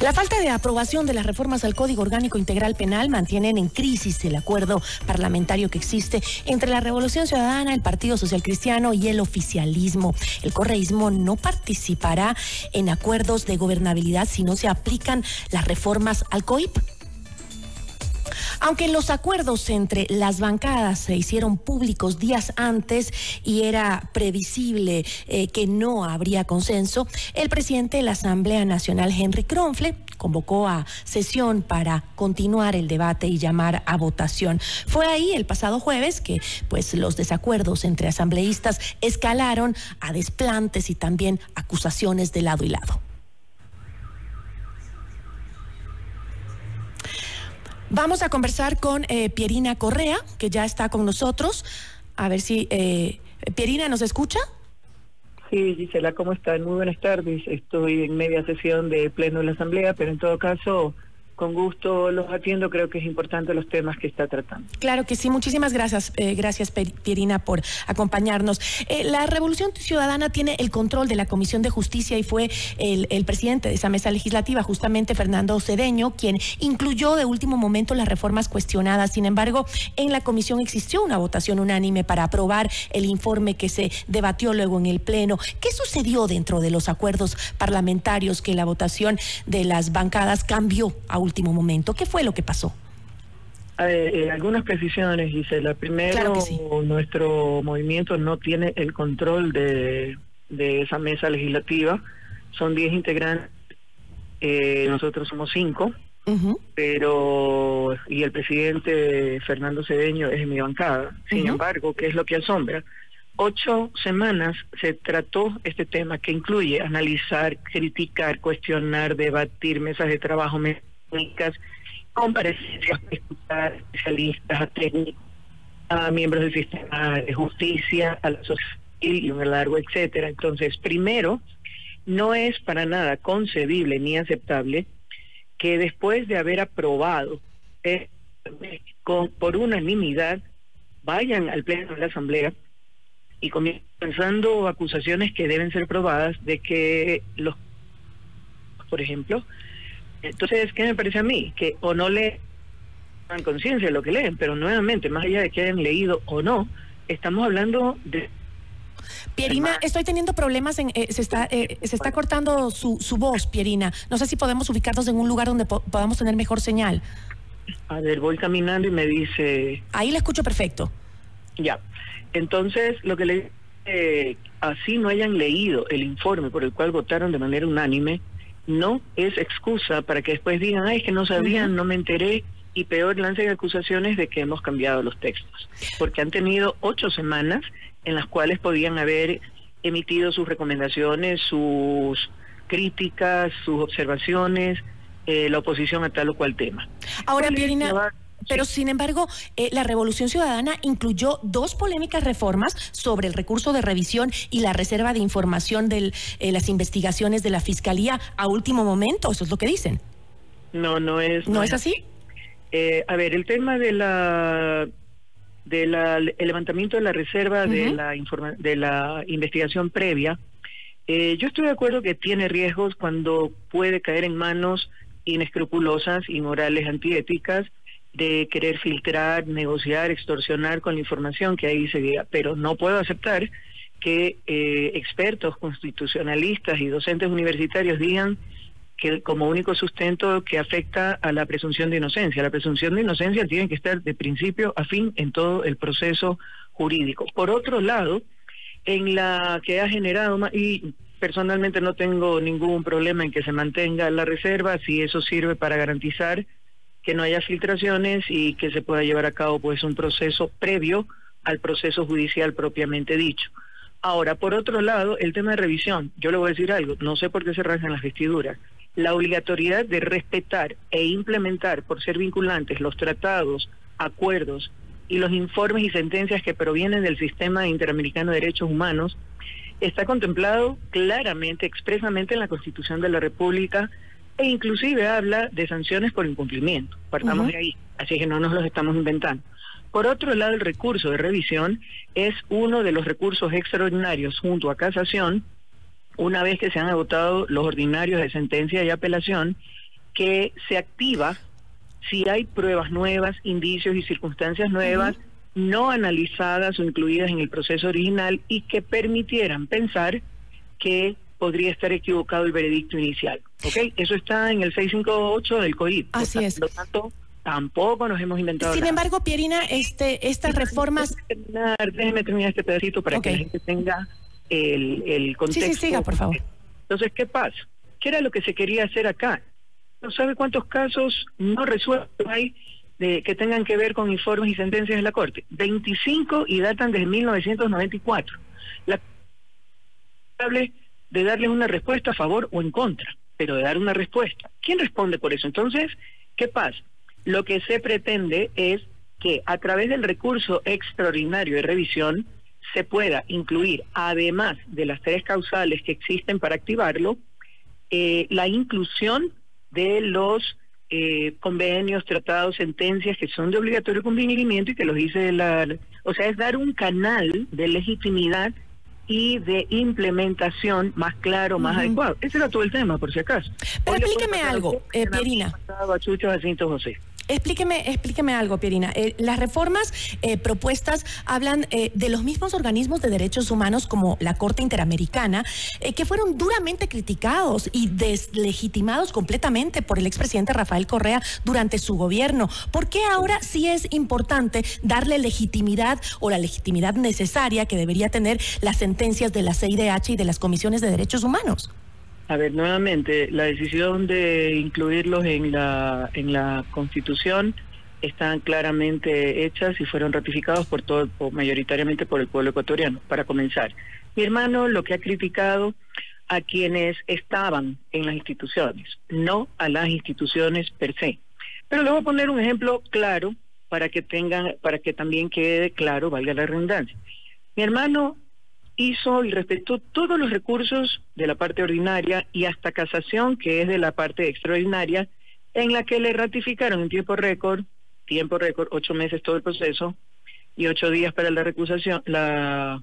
La falta de aprobación de las reformas al Código Orgánico Integral Penal mantienen en crisis el acuerdo parlamentario que existe entre la Revolución Ciudadana, el Partido Social Cristiano y el oficialismo. El correísmo no participará en acuerdos de gobernabilidad si no se aplican las reformas al COIP. Aunque los acuerdos entre las bancadas se hicieron públicos días antes y era previsible eh, que no habría consenso, el presidente de la Asamblea Nacional, Henry Kronfle, convocó a sesión para continuar el debate y llamar a votación. Fue ahí el pasado jueves que pues los desacuerdos entre asambleístas escalaron a desplantes y también acusaciones de lado y lado. Vamos a conversar con eh, Pierina Correa, que ya está con nosotros. A ver si eh, Pierina nos escucha. Sí, Gisela, ¿cómo están? Muy buenas tardes. Estoy en media sesión de pleno de la Asamblea, pero en todo caso con gusto los atiendo, creo que es importante los temas que está tratando. Claro que sí, muchísimas gracias, eh, gracias Pierina por acompañarnos. Eh, la Revolución Ciudadana tiene el control de la Comisión de Justicia y fue el, presidente de esa mesa legislativa, justamente Fernando Cedeño, quien incluyó de último momento las reformas cuestionadas. Sin embargo, en la comisión existió una votación unánime para aprobar el informe que se debatió luego en el Pleno. ¿Qué sucedió dentro de los acuerdos parlamentarios que la votación de las bancadas cambió a último momento. ¿Qué fue lo que pasó? Eh, algunas precisiones, Gisela. Primero, nuestro movimiento no tiene el control de, esa mesa legislativa. Son 10 integrantes, eh, nosotros somos 5, pero y el presidente Fernando Cedeño es mi bancada. Sin embargo, ¿qué es lo que asombra? Ocho semanas se trató este tema que incluye analizar, criticar, cuestionar, debatir, mesas de trabajo, técnicas, comparecencias especialistas, técnicos, a miembros del sistema de justicia, a la sociedad y un largo, etcétera. Entonces, primero, no es para nada concebible ni aceptable que después de haber aprobado con, por unanimidad vayan al pleno de la asamblea y comenzando acusaciones que deben ser probadas de que los por ejemplo entonces, ¿qué me parece a mí? Que o no le dan conciencia de lo que leen, pero nuevamente, más allá de que hayan leído o no, estamos hablando de Pierina, estoy teniendo problemas en eh, se está eh, se está cortando su, su voz, Pierina. No sé si podemos ubicarnos en un lugar donde podamos tener mejor señal. A ver, voy caminando y me dice. Ahí le escucho perfecto. Ya. Entonces, lo que le eh, así no hayan leído el informe por el cual votaron de manera unánime, no es excusa para que después digan, ay, es que no sabían, no me enteré, y peor lancen acusaciones de que hemos cambiado los textos, porque han tenido ocho semanas en las cuales podían haber emitido sus recomendaciones, sus críticas, sus observaciones, eh, la oposición a tal o cual tema. Ahora, Pierina, pero sin embargo, eh, la Revolución Ciudadana incluyó dos polémicas reformas sobre el recurso de revisión y la reserva de información de eh, las investigaciones de la Fiscalía a último momento. Eso es lo que dicen. No, no es. ¿No, es así? Eh, a ver, el tema de la del levantamiento de la reserva de la de la investigación previa, yo estoy de acuerdo que tiene riesgos cuando puede caer en manos inescrupulosas, inmorales, antiéticas de querer filtrar, negociar, extorsionar con la información que ahí se diga, pero no puedo aceptar que eh, expertos constitucionalistas y docentes universitarios digan que como único sustento que afecta a la presunción de inocencia. La presunción de inocencia tiene que estar de principio a fin en todo el proceso jurídico. Por otro lado, en la que ha generado, y personalmente no tengo ningún problema en que se mantenga la reserva, si eso sirve para garantizar que no haya filtraciones y que se pueda llevar a cabo pues un proceso previo al proceso judicial propiamente dicho. Ahora, por otro lado, el tema de revisión, yo le voy a decir algo, no sé por qué se rasgan las vestiduras. La obligatoriedad de respetar e implementar por ser vinculantes los tratados, acuerdos y los informes y sentencias que provienen del sistema interamericano de derechos humanos está contemplado claramente, expresamente en la Constitución de la República e inclusive habla de sanciones por incumplimiento. Partamos de ahí, así que no nos los estamos inventando. Por otro lado, el recurso de revisión es uno de los recursos extraordinarios junto a casación, una vez que se han agotado los ordinarios de sentencia y apelación, que se activa si hay pruebas nuevas, indicios y circunstancias nuevas no analizadas o incluidas en el proceso original y que permitieran pensar que podría estar equivocado el veredicto inicial. ¿Ok? Eso está en el 658 del COIP. Así es. Por lo tanto, tampoco nos hemos inventado. Sin embargo, Pierina, este, estas reformas. Déjeme terminar, déjeme terminar este pedacito para que la gente tenga el, el contexto. Sí, sí, siga, por favor. Entonces, ¿qué pasa? ¿Qué era lo que se quería hacer acá? ¿No sabe cuántos casos no resueltos hay de, que tengan que ver con informes y sentencias de la Corte? 25 y datan desde 1994. La de darles una respuesta a favor o en contra, pero de dar una respuesta. ¿Quién responde por eso? Entonces, ¿qué pasa? Lo que se pretende es que a través del recurso extraordinario de revisión se pueda incluir, además de las tres causales que existen para activarlo, eh, la inclusión de los eh, convenios, tratados, sentencias que son de obligatorio cumplimiento y que los dice la... O sea, es dar un canal de legitimidad y de implementación más claro, más adecuado. Ese era todo el tema, por si acaso. Pero explíqueme algo, eh, Pierina. José. Explíqueme, explíqueme algo, Pierina. Eh, las reformas eh, propuestas hablan eh, de los mismos organismos de derechos humanos como la Corte Interamericana, que fueron duramente criticados y deslegitimados completamente por el expresidente Rafael Correa durante su gobierno. ¿Por qué ahora sí es importante darle legitimidad o la legitimidad necesaria que debería tener las sentencias de la CIDH y de las comisiones de derechos humanos? A ver, nuevamente, la decisión de incluirlos en la, en la Constitución están claramente hechas y fueron ratificados por todo, mayoritariamente por el pueblo ecuatoriano, para comenzar. Mi hermano lo que ha criticado a quienes estaban en las instituciones, no a las instituciones per se. Pero le voy a poner un ejemplo claro para que tengan, para que también quede claro, valga la redundancia. Mi hermano hizo y respetó todos los recursos de la parte ordinaria y hasta casación, que es de la parte extraordinaria, en la que le ratificaron en tiempo récord, tiempo récord, ocho meses todo el proceso y ocho días para la recusación, la,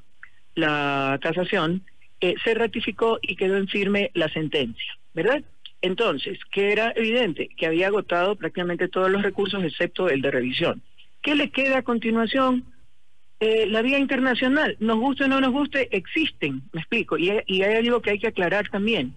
la casación, eh, se ratificó y quedó en firme la sentencia, ¿verdad? Entonces, que era evidente que había agotado prácticamente todos los recursos excepto el de revisión. ¿Qué le queda a continuación? Eh, la vía internacional, nos guste o no nos guste, existen, me explico, y, y hay algo que hay que aclarar también.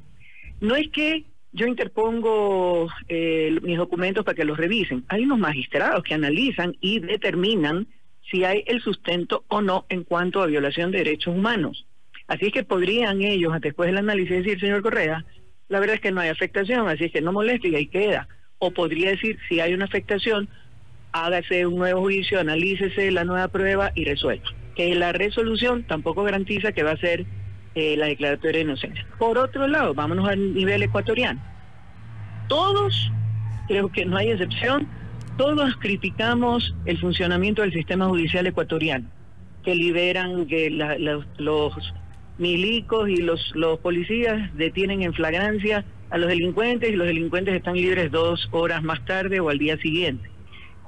No es que yo interpongo eh, mis documentos para que los revisen, hay unos magistrados que analizan y determinan si hay el sustento o no en cuanto a violación de derechos humanos. Así es que podrían ellos, después del análisis, decir, señor Correa, la verdad es que no hay afectación, así es que no moleste y ahí queda. O podría decir, si hay una afectación, hágase un nuevo juicio, analícese la nueva prueba y resuelva. Que la resolución tampoco garantiza que va a ser eh, la declaratoria de inocencia. Por otro lado, vámonos al nivel ecuatoriano. Todos, creo que no hay excepción, todos criticamos el funcionamiento del sistema judicial ecuatoriano, que liberan que los milicos y los, los policías detienen en flagrancia a los delincuentes y los delincuentes están libres dos horas más tarde o al día siguiente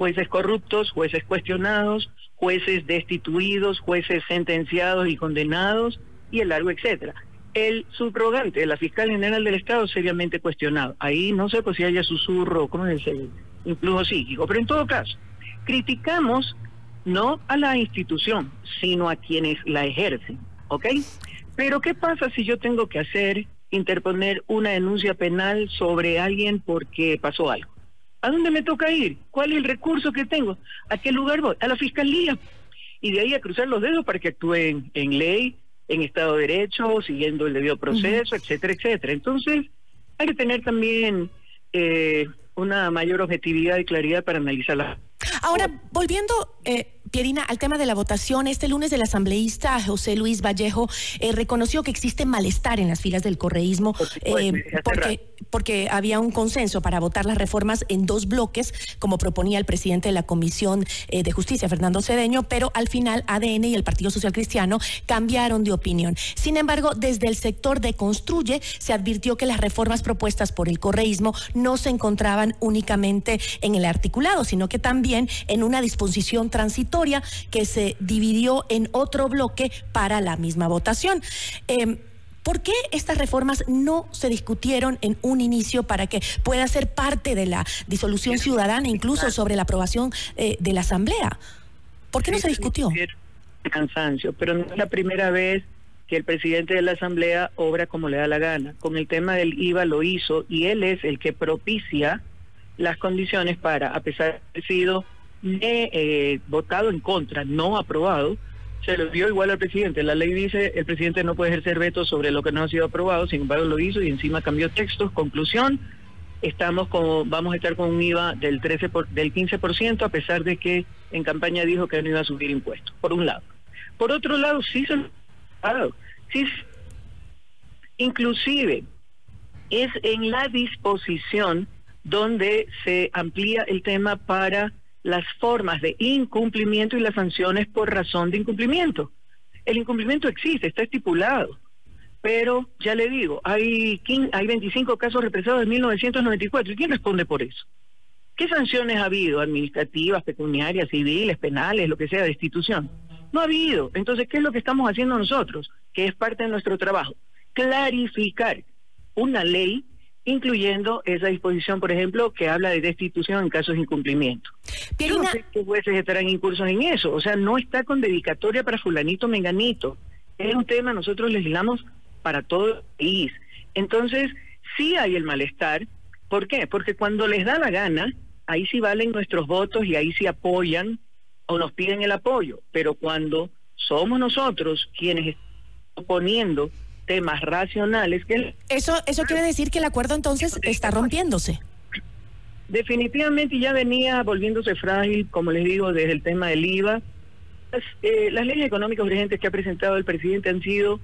jueces corruptos, jueces cuestionados, jueces destituidos, jueces sentenciados y condenados y el largo etcétera. El subrogante la fiscal general del Estado seriamente cuestionado. Ahí no sé pues si haya susurro, ¿cómo es el influjo psíquico? Pero en todo caso, criticamos no a la institución, sino a quienes la ejercen, ¿ok? Pero ¿qué pasa si yo tengo que hacer, interponer una denuncia penal sobre alguien porque pasó algo? ¿A dónde me toca ir? ¿Cuál es el recurso que tengo? ¿A qué lugar voy? A la fiscalía. Y de ahí a cruzar los dedos para que actúen en ley, en Estado de Derecho, siguiendo el debido proceso, etcétera, etcétera. Entonces, hay que tener también eh, una mayor objetividad y claridad para analizarla. Ahora, volviendo eh, Pierina, al tema de la votación, este lunes el asambleísta José Luis Vallejo eh, reconoció que existe malestar en las filas del correísmo eh, porque, porque había un consenso para votar las reformas en dos bloques, como proponía el presidente de la Comisión eh, de Justicia, Fernando Cedeño, pero al final ADN y el Partido Social Cristiano cambiaron de opinión. Sin embargo, desde el sector de Construye se advirtió que las reformas propuestas por el correísmo no se encontraban únicamente en el articulado, sino que también en una disposición transitoria que se dividió en otro bloque para la misma votación. Em, ¿Por qué estas reformas no se discutieron en un inicio para que pueda ser parte de la disolución ciudadana, incluso sobre la aprobación eh, de la Asamblea? ¿Por qué no se discutió? Cansancio, pero no es la primera vez que el presidente de la Asamblea obra como le da la gana. Con el tema del IVA lo hizo y él es el que propicia las condiciones para, a pesar de haber sido eh, votado en contra, no aprobado, se lo dio igual al presidente. La ley dice el presidente no puede ejercer veto sobre lo que no ha sido aprobado, sin embargo lo hizo y encima cambió textos. Conclusión, estamos como vamos a estar con un IVA del 13 por, del 15% a pesar de que en campaña dijo que no iba a subir impuestos. Por un lado. Por otro lado, sí se sí, inclusive es en la disposición donde se amplía el tema para las formas de incumplimiento y las sanciones por razón de incumplimiento. El incumplimiento existe, está estipulado, pero ya le digo, hay, hay 25 casos represados en 1994. ¿Y quién responde por eso? ¿Qué sanciones ha habido? Administrativas, pecuniarias, civiles, penales, lo que sea, de institución. No ha habido. Entonces, ¿qué es lo que estamos haciendo nosotros? Que es parte de nuestro trabajo. Clarificar una ley incluyendo esa disposición, por ejemplo, que habla de destitución en casos de incumplimiento. Yo no sé qué jueces estarán incursos en eso, o sea, no está con dedicatoria para fulanito menganito. Es un tema, nosotros legislamos para todo el país. Entonces, sí hay el malestar. ¿Por qué? Porque cuando les da la gana, ahí sí valen nuestros votos y ahí sí apoyan o nos piden el apoyo. Pero cuando somos nosotros quienes estamos poniendo temas racionales que eso eso quiere decir que el acuerdo entonces está rompiéndose. Definitivamente ya venía volviéndose frágil como les digo desde el tema del IVA. Las, eh, las leyes económicas urgentes que ha presentado el presidente han sido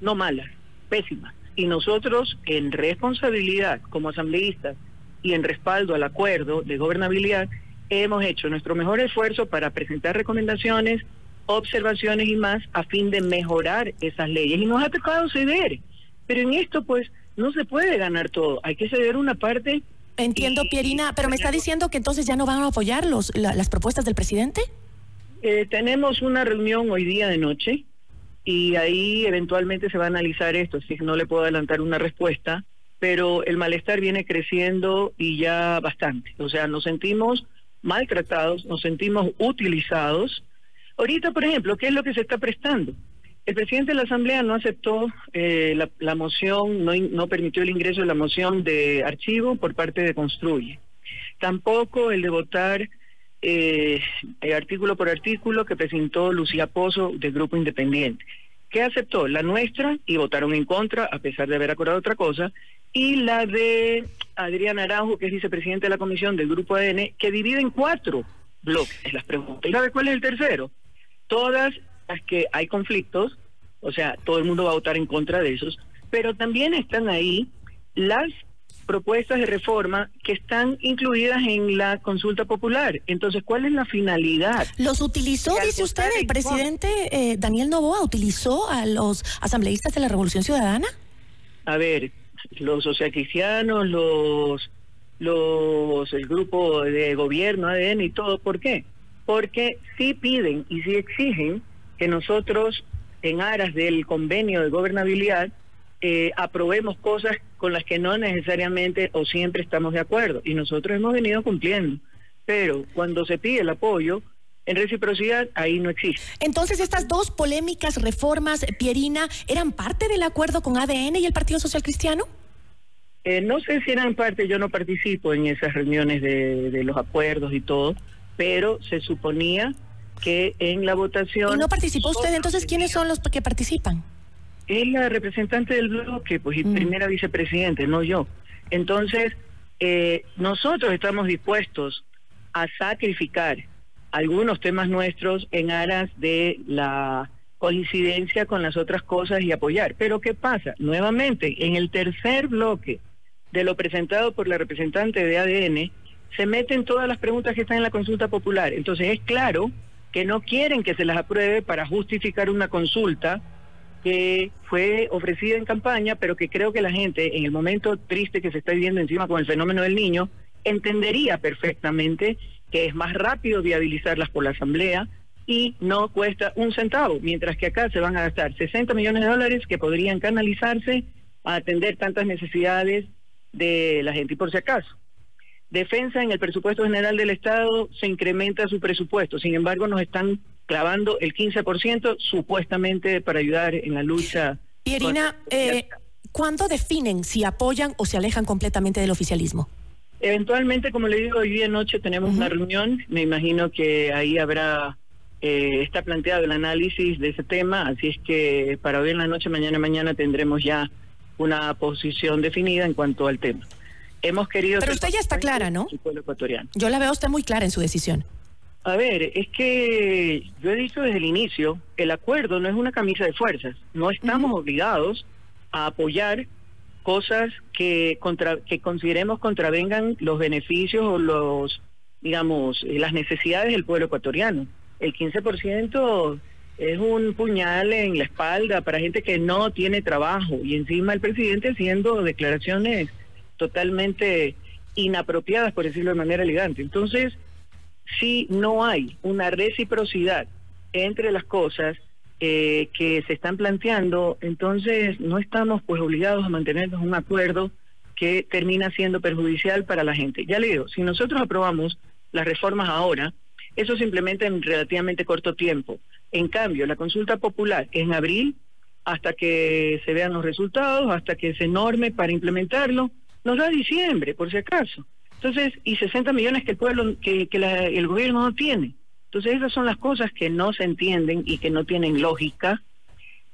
no malas pésimas. Y nosotros en responsabilidad como asambleístas y en respaldo al acuerdo de gobernabilidad hemos hecho nuestro mejor esfuerzo para presentar recomendaciones observaciones y más a fin de mejorar esas leyes. Y nos ha tocado ceder. Pero en esto, pues, no se puede ganar todo. Hay que ceder una parte. Entiendo, Pierina, pero me está diciendo que entonces ya no van a apoyar los, las propuestas del presidente. Eh, tenemos una reunión hoy día de noche y ahí eventualmente se va a analizar esto, así que no le puedo adelantar una respuesta, pero el malestar viene creciendo y ya bastante. O sea, nos sentimos maltratados, nos sentimos utilizados Ahorita, por ejemplo, ¿qué es lo que se está prestando? El presidente de la Asamblea no aceptó eh, la, moción, no, permitió el ingreso de la moción de archivo por parte de Construye. Tampoco el de votar eh, artículo por artículo que presentó Lucía Pozo del Grupo Independiente. ¿Qué aceptó? La nuestra y votaron en contra, a pesar de haber acordado otra cosa, y la de Adrián Aranjo, que es vicepresidente de la comisión del Grupo ADN, que divide en cuatro bloques las preguntas. ¿Y sabe cuál es el tercero? Todas las que hay conflictos, o sea, todo el mundo va a votar en contra de esos, pero también están ahí las propuestas de reforma que están incluidas en la consulta popular. Entonces, ¿cuál es la finalidad? ¿Los utilizó, dice usted, el presidente eh, Daniel Novoa, utilizó a los asambleístas de la Revolución Ciudadana? A ver, los socialcristianos, los, los, el grupo de gobierno, ADN y todo, ¿por qué? Porque sí piden y sí exigen que nosotros, en aras del convenio de gobernabilidad, eh, aprobemos cosas con las que no necesariamente o siempre estamos de acuerdo. Y nosotros hemos venido cumpliendo. Pero cuando se pide el apoyo, en reciprocidad, ahí no existe. Entonces, estas dos polémicas reformas, Pierina, ¿eran parte del acuerdo con ADN y el Partido Social Cristiano? Eh, no sé si eran parte, yo no participo en esas reuniones de, de los acuerdos y todo, pero se suponía que en la votación... ¿Y no participó usted? Entonces, ¿quiénes son los que participan? Es la representante del bloque, pues, y mm. primera vicepresidente, no yo. Entonces, eh, nosotros estamos dispuestos a sacrificar algunos temas nuestros en aras de la coincidencia con las otras cosas y apoyar. Pero ¿qué pasa? Nuevamente, en el tercer bloque de lo presentado por la representante de ADN, se meten todas las preguntas que están en la consulta popular. Entonces es claro que no quieren que se las apruebe para justificar una consulta que fue ofrecida en campaña, pero que creo que la gente, en el momento triste que se está viviendo encima con el fenómeno del niño, entendería perfectamente que es más rápido viabilizarlas por la Asamblea, y no cuesta un centavo, mientras que acá se van a gastar 60 millones de dólares que podrían canalizarse a atender tantas necesidades de la gente. Y por si acaso, defensa en el presupuesto general del Estado se incrementa su presupuesto, sin embargo nos están clavando el 15% supuestamente para ayudar en la lucha. Pierina, eh, ¿cuándo definen si apoyan o se alejan completamente del oficialismo? Eventualmente, como le digo, hoy día noche tenemos una reunión, me imagino que ahí habrá eh, está planteado el análisis de ese tema, así es que para hoy en la noche, mañana mañana tendremos ya una posición definida en cuanto al tema. Hemos querido... Pero usted ya está clara, ¿no? ecuatoriano. Yo la veo usted muy clara en su decisión. A ver, es que yo he dicho desde el inicio, el acuerdo no es una camisa de fuerzas, no estamos obligados a apoyar cosas que contra, que consideremos contravengan los beneficios o los digamos las necesidades del pueblo ecuatoriano el 15% es un puñal en la espalda para gente que no tiene trabajo y encima el presidente haciendo declaraciones totalmente inapropiadas, por decirlo de manera elegante. Entonces, si no hay una reciprocidad entre las cosas eh, que se están planteando, entonces no estamos pues obligados a mantenernos un acuerdo que termina siendo perjudicial para la gente. Ya le digo, si nosotros aprobamos las reformas ahora, eso simplemente en relativamente corto tiempo. En cambio, la consulta popular en abril, hasta que se vean los resultados, hasta que se norme para implementarlo, nos da diciembre, por si acaso. Entonces, y 60 millones que el pueblo, que, el gobierno no tiene. Entonces, esas son las cosas que no se entienden y que no tienen lógica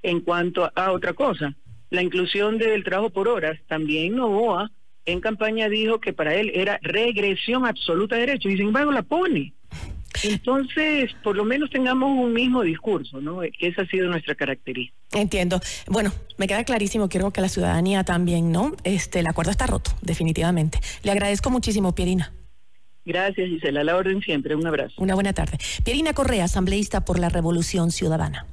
en cuanto a, otra cosa. La inclusión del trabajo por horas, también Novoa en campaña dijo que para él era regresión absoluta de derechos y sin embargo la pone. Entonces, por lo menos tengamos un mismo discurso, ¿no? Que esa ha sido nuestra característica. Entiendo. Bueno, me queda clarísimo, quiero que la ciudadanía también, ¿no? Este, el acuerdo está roto, definitivamente. Le agradezco muchísimo, Pierina. Gracias, Gisela. La orden siempre. Un abrazo. Una buena tarde. Pierina Correa, asambleísta por la Revolución Ciudadana.